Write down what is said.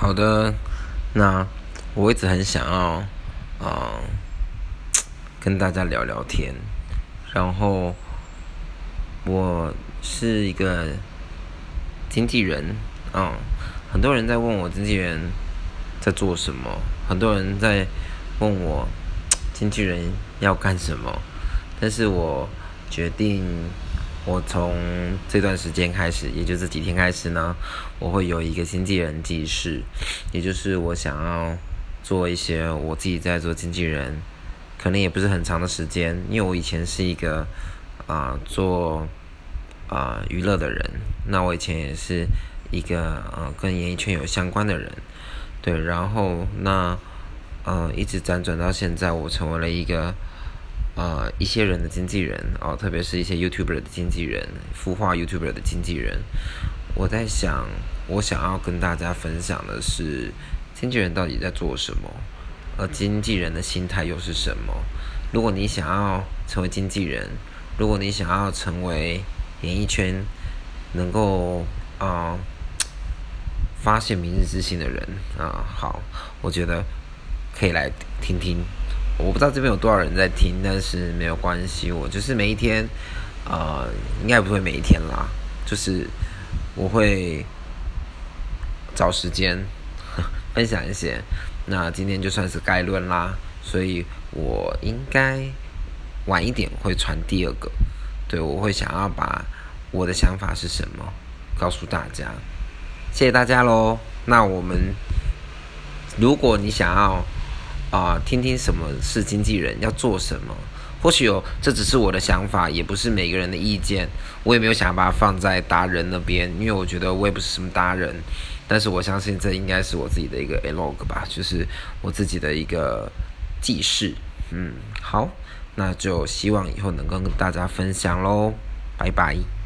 好的，那我一直很想要，啊，跟大家聊聊天。然后，我是一个经纪人，嗯，很多人在问我经纪人在做什么，很多人在问我经纪人要干什么，但是我决定。我从这段时间开始，也就这几天开始呢，我会有一个经纪人记事，也就是我想要做一些我自己在做经纪人，可能也不是很长的时间，因为我以前是一个啊做啊娱乐的人，那我以前也是一个呃跟演艺圈有相关的人，对，然后那呃一直辗转到现在，我成为了一个。呃，一些人的经纪人哦，特别是一些 YouTuber 的经纪人，孵化 YouTuber 的经纪人。我在想，我想要跟大家分享的是，经纪人到底在做什么，而经纪人的心态又是什么？如果你想要成为经纪人，如果你想要成为演艺圈能够啊发现明日之星的人啊，好，我觉得可以来听听。我不知道这边有多少人在听，但是没有关系，我就是每一天，呃，应该不会每一天啦，就是我会找时间分享一些。那今天就算是概论啦，所以我应该晚一点会传第二个。对，我会想要把我的想法是什么告诉大家。谢谢大家喽。那我们，如果你想要。啊，听听什么是经纪人要做什么？或许有，这只是我的想法，也不是每个人的意见。我也没有想把它放在达人那边，因为我觉得我也不是什么达人。但是我相信这应该是我自己的一个 log 吧，就是我自己的一个记事。嗯，好，那就希望以后能跟大家分享喽，拜拜。